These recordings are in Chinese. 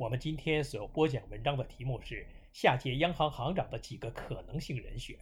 我们今天所播讲文章的题目是下届央行行长的几个可能性人选。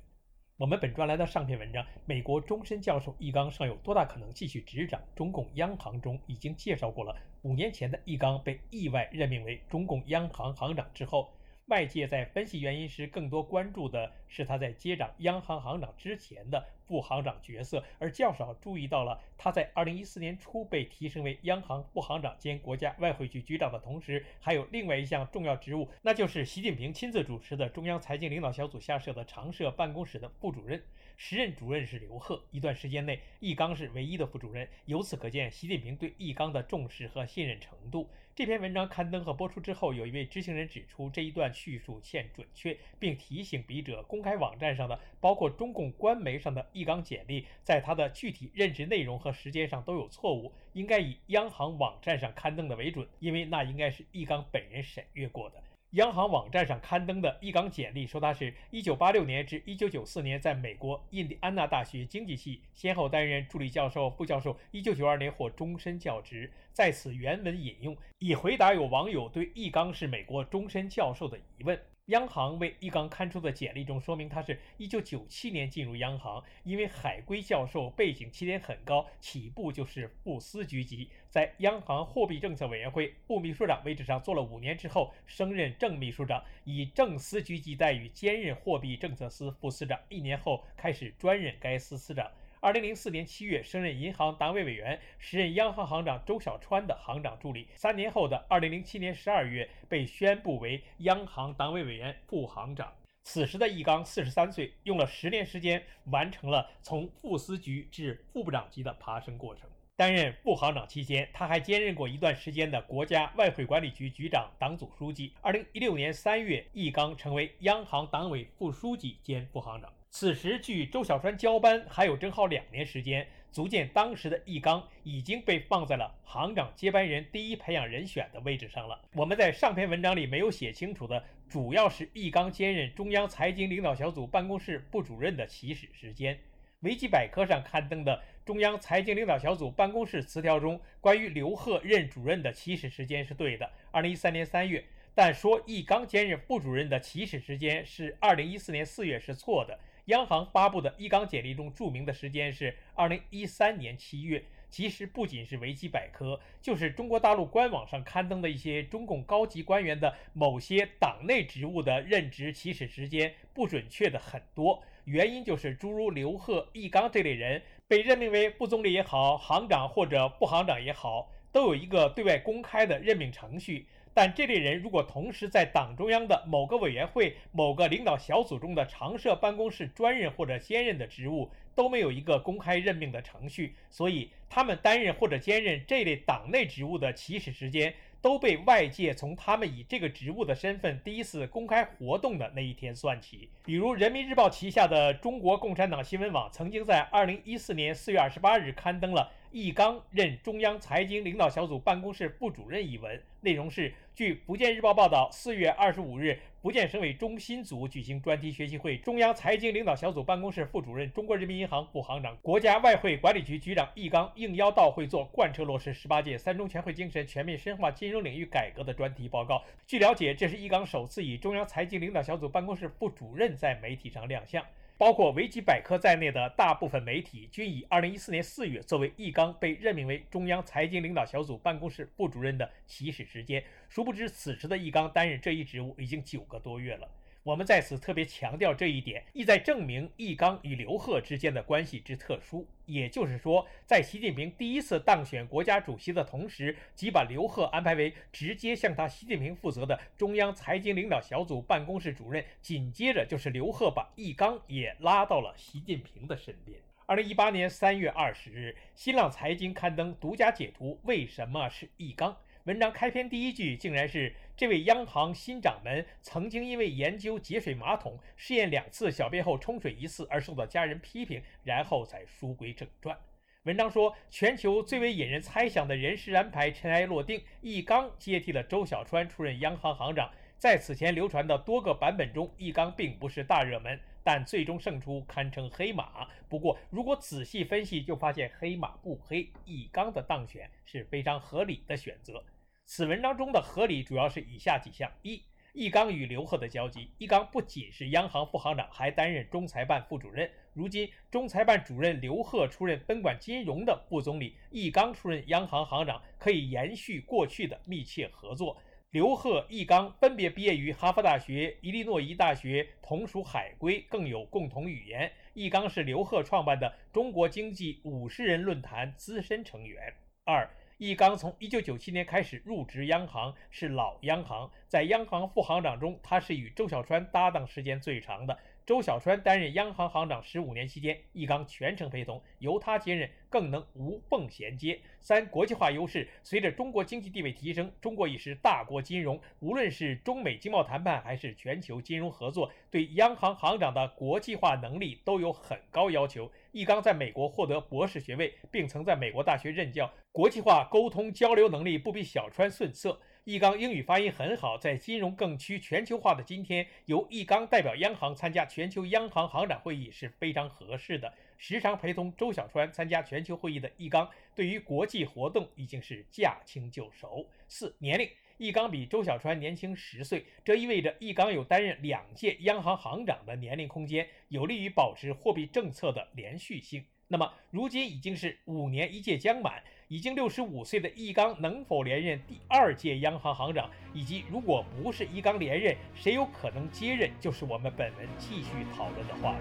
我们本专栏的上篇文章《美国终身教授易纲尚有多大可能继续执掌中共央行》中已经介绍过了。五年前的易纲被意外任命为中共央行行长之后。外界在分析原因时，更多关注的是他在接掌央行行长之前的副行长角色，而较少注意到了他在2014年初被提升为央行副行长兼国家外汇局局长的同时，还有另外一项重要职务，那就是习近平亲自主持的中央财经领导小组下设的常设办公室的副主任。时任主任是刘鹤，一段时间内，易纲是唯一的副主任。由此可见，习近平对易纲的重视和信任程度。这篇文章刊登和播出之后，有一位知情人指出，这一段叙述欠准确，并提醒笔者，公开网站上的，包括中共官媒上的易纲简历，在他的具体任职内容和时间上都有错误，应该以央行网站上刊登的为准，因为那应该是易纲本人审阅过的。央行网站上刊登的易纲简历说，他是一九八六年至一九九四年在美国印第安纳大学经济系先后担任助理教授、副教授，一九九二年获终身教职。在此原文引用，以回答有网友对易纲是美国终身教授的疑问。央行为易纲刊出的简历中说明，他是一九九七年进入央行，因为海归教授背景起点很高，起步就是副司局级，在央行货币政策委员会副秘书长位置上做了五年之后，升任正秘书长，以正司局级待遇兼任货币政策司副司长，一年后开始专任该司司长。二零零四年七月升任银行党委委员，时任央行行长周小川的行长助理。三年后的二零零七年十二月被宣布为央行党委委员、副行长。此时的易纲四十三岁，用了十年时间完成了从副司局至副部长级的爬升过程。担任副行长期间，他还兼任过一段时间的国家外汇管理局局长、党组书记。二零一六年三月，易纲成为央行党委副书记兼副行长。此时距周小川交班还有正好两年时间，足见当时的易纲已经被放在了行长接班人第一培养人选的位置上了。我们在上篇文章里没有写清楚的，主要是易纲兼任中央财经领导小组办公室副主任的起始时间。维基百科上刊登的中央财经领导小组办公室词条中，关于刘鹤任主任的起始时间是对的，二零一三年三月，但说易纲兼任副主任的起始时间是二零一四年四月是错的。央行发布的一纲简历中注明的时间是二零一三年七月。其实不仅是维基百科，就是中国大陆官网上刊登的一些中共高级官员的某些党内职务的任职起始时间不准确的很多。原因就是诸如刘鹤、易纲这类人被任命为副总理也好，行长或者副行长也好，都有一个对外公开的任命程序。但这类人如果同时在党中央的某个委员会、某个领导小组中的常设办公室专任或者兼任的职务，都没有一个公开任命的程序，所以他们担任或者兼任这类党内职务的起始时间，都被外界从他们以这个职务的身份第一次公开活动的那一天算起。比如，人民日报旗下的中国共产党新闻网曾经在二零一四年四月二十八日刊登了。易纲任中央财经领导小组办公室副主任一文，内容是：据福建日报报道，四月二十五日，福建省委中心组举行专题学习会，中央财经领导小组办公室副主任、中国人民银行副行长、国家外汇管理局局长易纲应邀到会做贯彻落实十八届三中全会精神、全面深化金融领域改革的专题报告。据了解，这是易纲首次以中央财经领导小组办公室副主任在媒体上亮相。包括维基百科在内的大部分媒体均以二零一四年四月作为易纲被任命为中央财经领导小组办公室副主任的起始时间。殊不知，此时的易纲担任这一职务已经九个多月了。我们在此特别强调这一点，意在证明易纲与刘鹤之间的关系之特殊。也就是说，在习近平第一次当选国家主席的同时，即把刘鹤安排为直接向他习近平负责的中央财经领导小组办公室主任，紧接着就是刘鹤把易纲也拉到了习近平的身边。二零一八年三月二十日，新浪财经刊登独家解读：为什么是易纲？文章开篇第一句竟然是。这位央行新掌门曾经因为研究节水马桶试验两次小便后冲水一次而受到家人批评，然后才书归正传。文章说，全球最为引人猜想的人事安排尘埃落定，易纲接替了周小川出任央行行长。在此前流传的多个版本中，易纲并不是大热门，但最终胜出堪称黑马。不过，如果仔细分析，就发现黑马不黑，易纲的当选是非常合理的选择。此文章中的合理主要是以下几项：一、易纲与刘鹤的交集。易纲不仅是央行副行长，还担任中财办副主任。如今，中财办主任刘鹤出任分管金融的副总理，易纲出任央行行长，可以延续过去的密切合作。刘鹤、易纲分别毕业于哈佛大学、伊利诺伊大学，同属海归，更有共同语言。易纲是刘鹤创办的中国经济五十人论坛资深成员。二、易纲从1997年开始入职央行，是老央行，在央行副行长中，他是与周小川搭档时间最长的。周小川担任央行行长十五年期间，易纲全程陪同，由他接任更能无缝衔接。三、国际化优势，随着中国经济地位提升，中国已是大国金融，无论是中美经贸谈判还是全球金融合作，对央行行长的国际化能力都有很高要求。易纲在美国获得博士学位，并曾在美国大学任教，国际化沟通交流能力不比小川逊色。易纲英语发音很好，在金融更趋全球化的今天，由易纲代表央行参加全球央行行长会议是非常合适的。时常陪同周小川参加全球会议的易纲，对于国际活动已经是驾轻就熟。四年龄，易纲比周小川年轻十岁，这意味着易纲有担任两届央行行长的年龄空间，有利于保持货币政策的连续性。那么，如今已经是五年一届将满。已经六十五岁的易纲能否连任第二届央行行长，以及如果不是易纲连任，谁有可能接任，就是我们本文继续讨论的话题。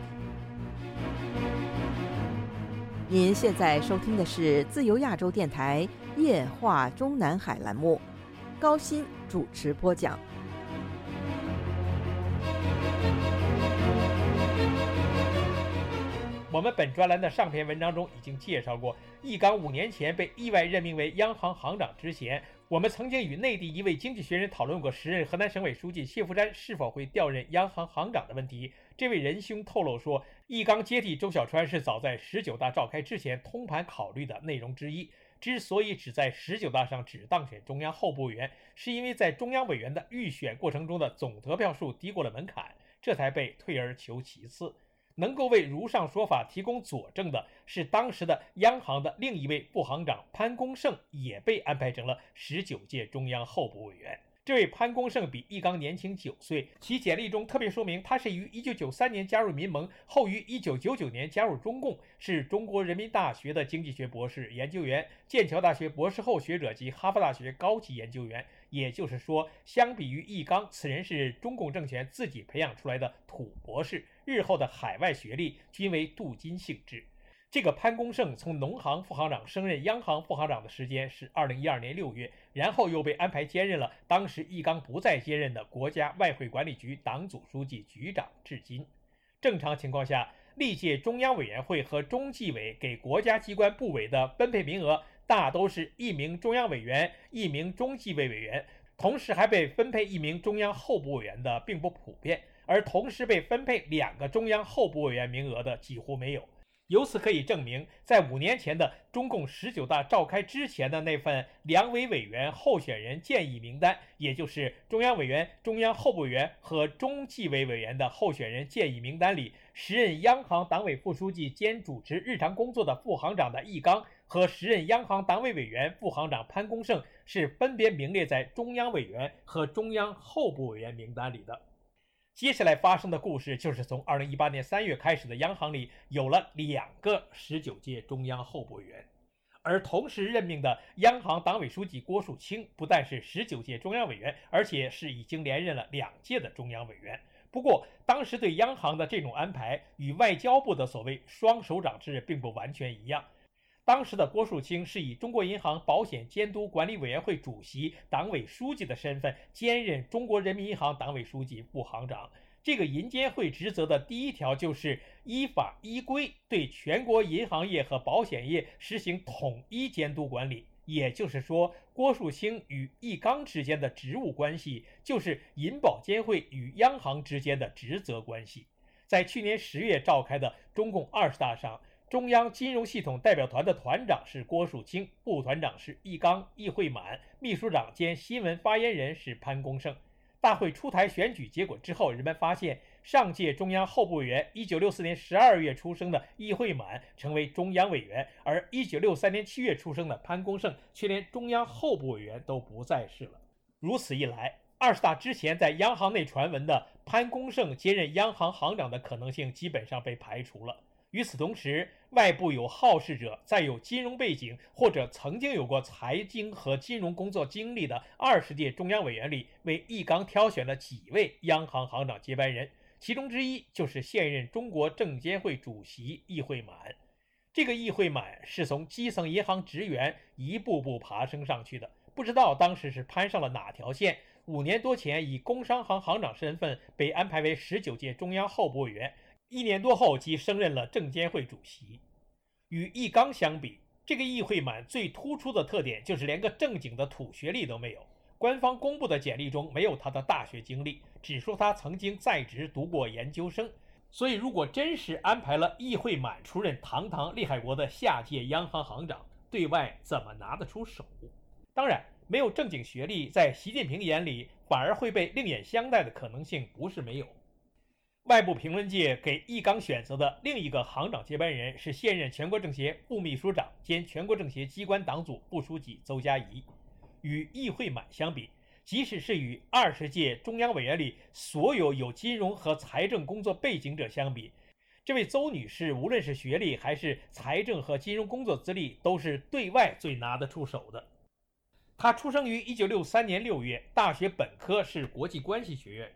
您现在收听的是自由亚洲电台夜话中南海栏目，高鑫主持播讲。我们本专栏的上篇文章中已经介绍过，易纲五年前被意外任命为央行行长之前，我们曾经与内地一位经济学人讨论过时任河南省委书记谢伏瞻是否会调任央行行长的问题。这位仁兄透露说，易纲接替周小川是早在十九大召开之前通盘考虑的内容之一。之所以只在十九大上只当选中央候补委员，是因为在中央委员的预选过程中的总得票数低过了门槛，这才被退而求其次。能够为如上说法提供佐证的是，当时的央行的另一位副行长潘功胜也被安排成了十九届中央候补委员。这位潘功胜比易纲年轻九岁，其简历中特别说明他是于一九九三年加入民盟，后于一九九九年加入中共，是中国人民大学的经济学博士研究员，剑桥大学博士后学者及哈佛大学高级研究员。也就是说，相比于易纲，此人是中共政权自己培养出来的土博士。日后的海外学历均为镀金性质。这个潘功胜从农行副行长升任央行副行长的时间是二零一二年六月，然后又被安排兼任了当时易纲不再接任的国家外汇管理局党组书记、局长，至今。正常情况下，历届中央委员会和中纪委给国家机关部委的分配名额，大都是一名中央委员、一名中纪委委员，同时还被分配一名中央候补委员的并不普遍。而同时被分配两个中央候补委员名额的几乎没有，由此可以证明，在五年前的中共十九大召开之前的那份两委委员候选人建议名单，也就是中央委员、中央候补委员和中纪委委员的候选人建议名单里，时任央行党委副书记兼主持日常工作的副行长的易纲和时任央行党委委员、副行长潘功胜是分别名列在中央委员和中央候补委员名单里的。接下来发生的故事就是从二零一八年三月开始的，央行里有了两个十九届中央候补委员，而同时任命的央行党委书记郭树清不但是十九届中央委员，而且是已经连任了两届的中央委员。不过，当时对央行的这种安排与外交部的所谓双手掌制并不完全一样。当时的郭树清是以中国银行保险监督管理委员会主席、党委书记的身份兼任中国人民银行党委书记、副行长。这个银监会职责的第一条就是依法依规对全国银行业和保险业实行统一监督管理。也就是说，郭树清与易纲之间的职务关系，就是银保监会与央行之间的职责关系。在去年十月召开的中共二十大上，中央金融系统代表团的团长是郭树清，副团长是易纲、易会满，秘书长兼新闻发言人是潘功胜。大会出台选举结果之后，人们发现。上届中央候补委员，一九六四年十二月出生的易会满成为中央委员，而一九六三年七月出生的潘功胜却连中央候补委员都不再是了。如此一来，二十大之前在央行内传闻的潘功胜接任央行行长的可能性基本上被排除了。与此同时，外部有好事者，在有金融背景或者曾经有过财经和金融工作经历的二十届中央委员里，为易纲挑选了几位央行行长接班人。其中之一就是现任中国证监会主席易会满。这个易会满是从基层银行职员一步步爬升上去的，不知道当时是攀上了哪条线。五年多前，以工商行行长身份被安排为十九届中央候补委员，一年多后即升任了证监会主席。与易纲相比，这个易会满最突出的特点就是连个正经的土学历都没有。官方公布的简历中没有他的大学经历，只说他曾经在职读过研究生。所以，如果真是安排了易会满出任堂堂利海国的下届央行行长，对外怎么拿得出手？当然，没有正经学历，在习近平眼里反而会被另眼相待的可能性不是没有。外部评论界给易纲选择的另一个行长接班人是现任全国政协副秘书长兼全国政协机关党组副书记邹佳怡。与易会满相比，即使是与二十届中央委员里所有有金融和财政工作背景者相比，这位邹女士无论是学历还是财政和金融工作资历，都是对外最拿得出手的。她出生于一九六三年六月，大学本科是国际关系学院，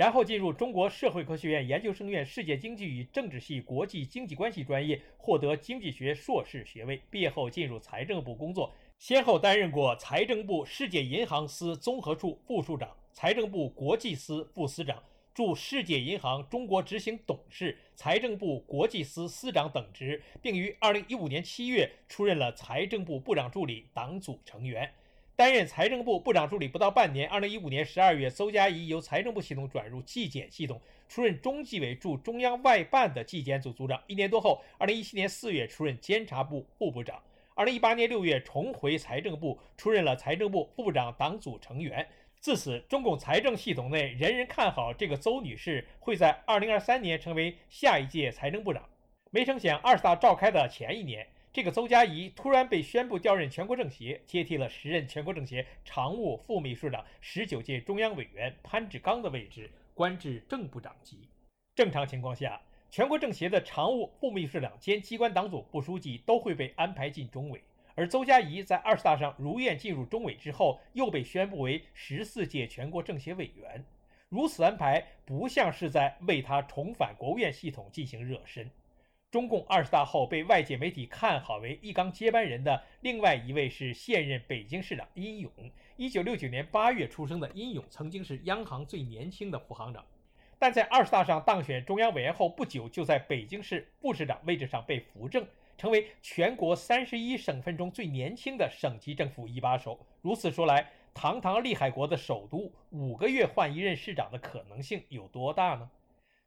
然后进入中国社会科学院研究生院世界经济与政治系国际经济关系专业，获得经济学硕士学位。毕业后进入财政部工作。先后担任过财政部世界银行司综合处副处长、财政部国际司副司长、驻世界银行中国执行董事、财政部国际司司长等职，并于2015年7月出任了财政部部长助理、党组成员。担任财政部部长助理不到半年，2015年12月，邹佳怡由财政部系统转入纪检系统，出任中纪委驻中央外办的纪检组组长。一年多后，2017年4月出任监察部副部长。二零一八年六月重回财政部，出任了财政部副部长党组成员。自此，中共财政系统内人人看好这个邹女士会在二零二三年成为下一届财政部长。没成想，二十大召开的前一年，这个邹佳怡突然被宣布调任全国政协，接替了时任全国政协常务副秘书长、十九届中央委员潘志刚的位置，官至正部长级。正常情况下。全国政协的常务副秘书长兼机关党组副书记都会被安排进中委，而邹佳怡在二十大上如愿进入中委之后，又被宣布为十四届全国政协委员。如此安排不像是在为他重返国务院系统进行热身。中共二十大后被外界媒体看好为一纲接班人的另外一位是现任北京市长殷勇。一九六九年八月出生的殷勇曾经是央行最年轻的副行长。但在二十大上当选中央委员后不久，就在北京市副市长位置上被扶正，成为全国三十一省份中最年轻的省级政府一把手。如此说来，堂堂利海国的首都，五个月换一任市长的可能性有多大呢？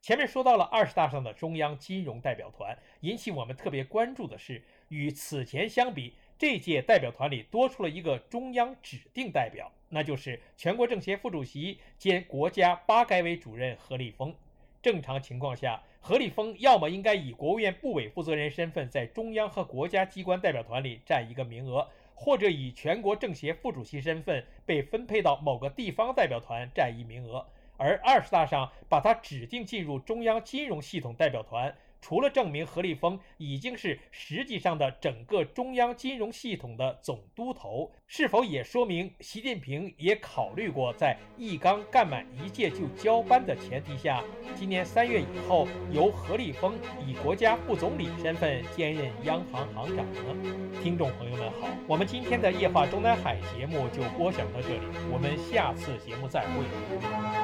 前面说到了二十大上的中央金融代表团，引起我们特别关注的是，与此前相比，这届代表团里多出了一个中央指定代表。那就是全国政协副主席兼国家发改委主任何立峰。正常情况下，何立峰要么应该以国务院部委负责人身份在中央和国家机关代表团里占一个名额，或者以全国政协副主席身份被分配到某个地方代表团占一名额。而二十大上把他指定进入中央金融系统代表团。除了证明何立峰已经是实际上的整个中央金融系统的总督头，是否也说明习近平也考虑过在易纲干满一届就交班的前提下，今年三月以后由何立峰以国家副总理身份兼任央行行长呢？听众朋友们好，我们今天的夜话中南海节目就播讲到这里，我们下次节目再会。